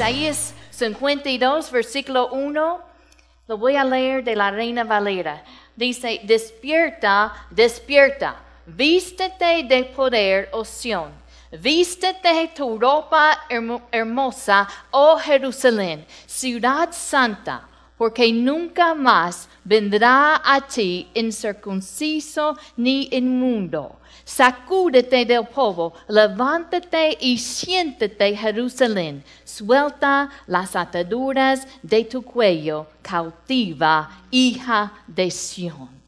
Isaías 52, versículo 1. Lo voy a leer de la Reina Valera. Dice, despierta, despierta, vístete de poder, oh Sión. Vístete tu ropa hermo- hermosa, oh Jerusalén, ciudad santa, porque nunca más vendrá a ti incircunciso ni inmundo. Sacúdete del polvo, levántate y siéntate, Jerusalén. Suelta las ataduras de tu cuello, cautiva, hija de Sión.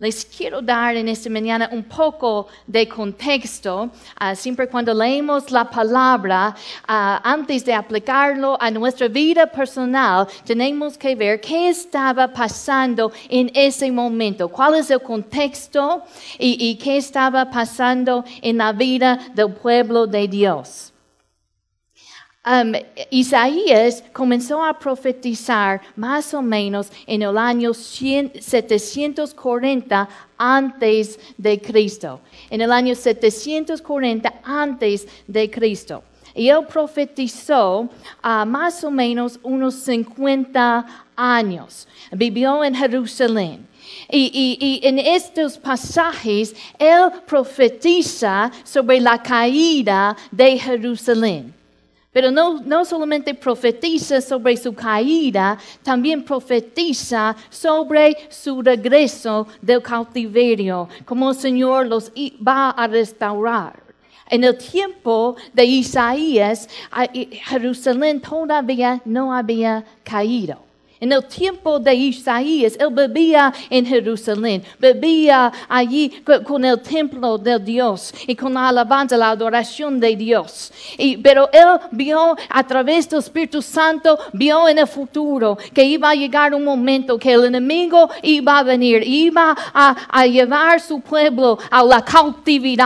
Les quiero dar en esta mañana un poco de contexto. ah, siempre cuando leemos la palabra, ah, antes de aplicarlo a nuestra vida personal, tenemos que ver qué estaba pasando en ese momento, cuál es el contexto y, y qué estaba pasando en la vida del pueblo de Dios. Um, Isaías comenzó a profetizar más o menos en el año 100 740 antes de Cristo. En el año 740 antes de Cristo. Y él profetizó a más o menos unos 50 años. Vivió en Jerusalén. Y en estos pasajes, él profetiza sobre la caída de Jerusalén. Pero no, no solamente profetiza sobre su caída, también profetiza sobre su regreso del cautiverio, como el Señor los va a restaurar. En el tiempo de Isaías, Jerusalén todavía no había caído. En el tiempo de Isaías, él vivía en Jerusalén, vivía allí co- con el templo de Dios y con la alabanza, la adoración de Dios. Pero él vio a través del Espíritu Santo, vio en el futuro que iba a llegar un momento que el enemigo iba a venir, iba a llevar su pueblo a la cautividad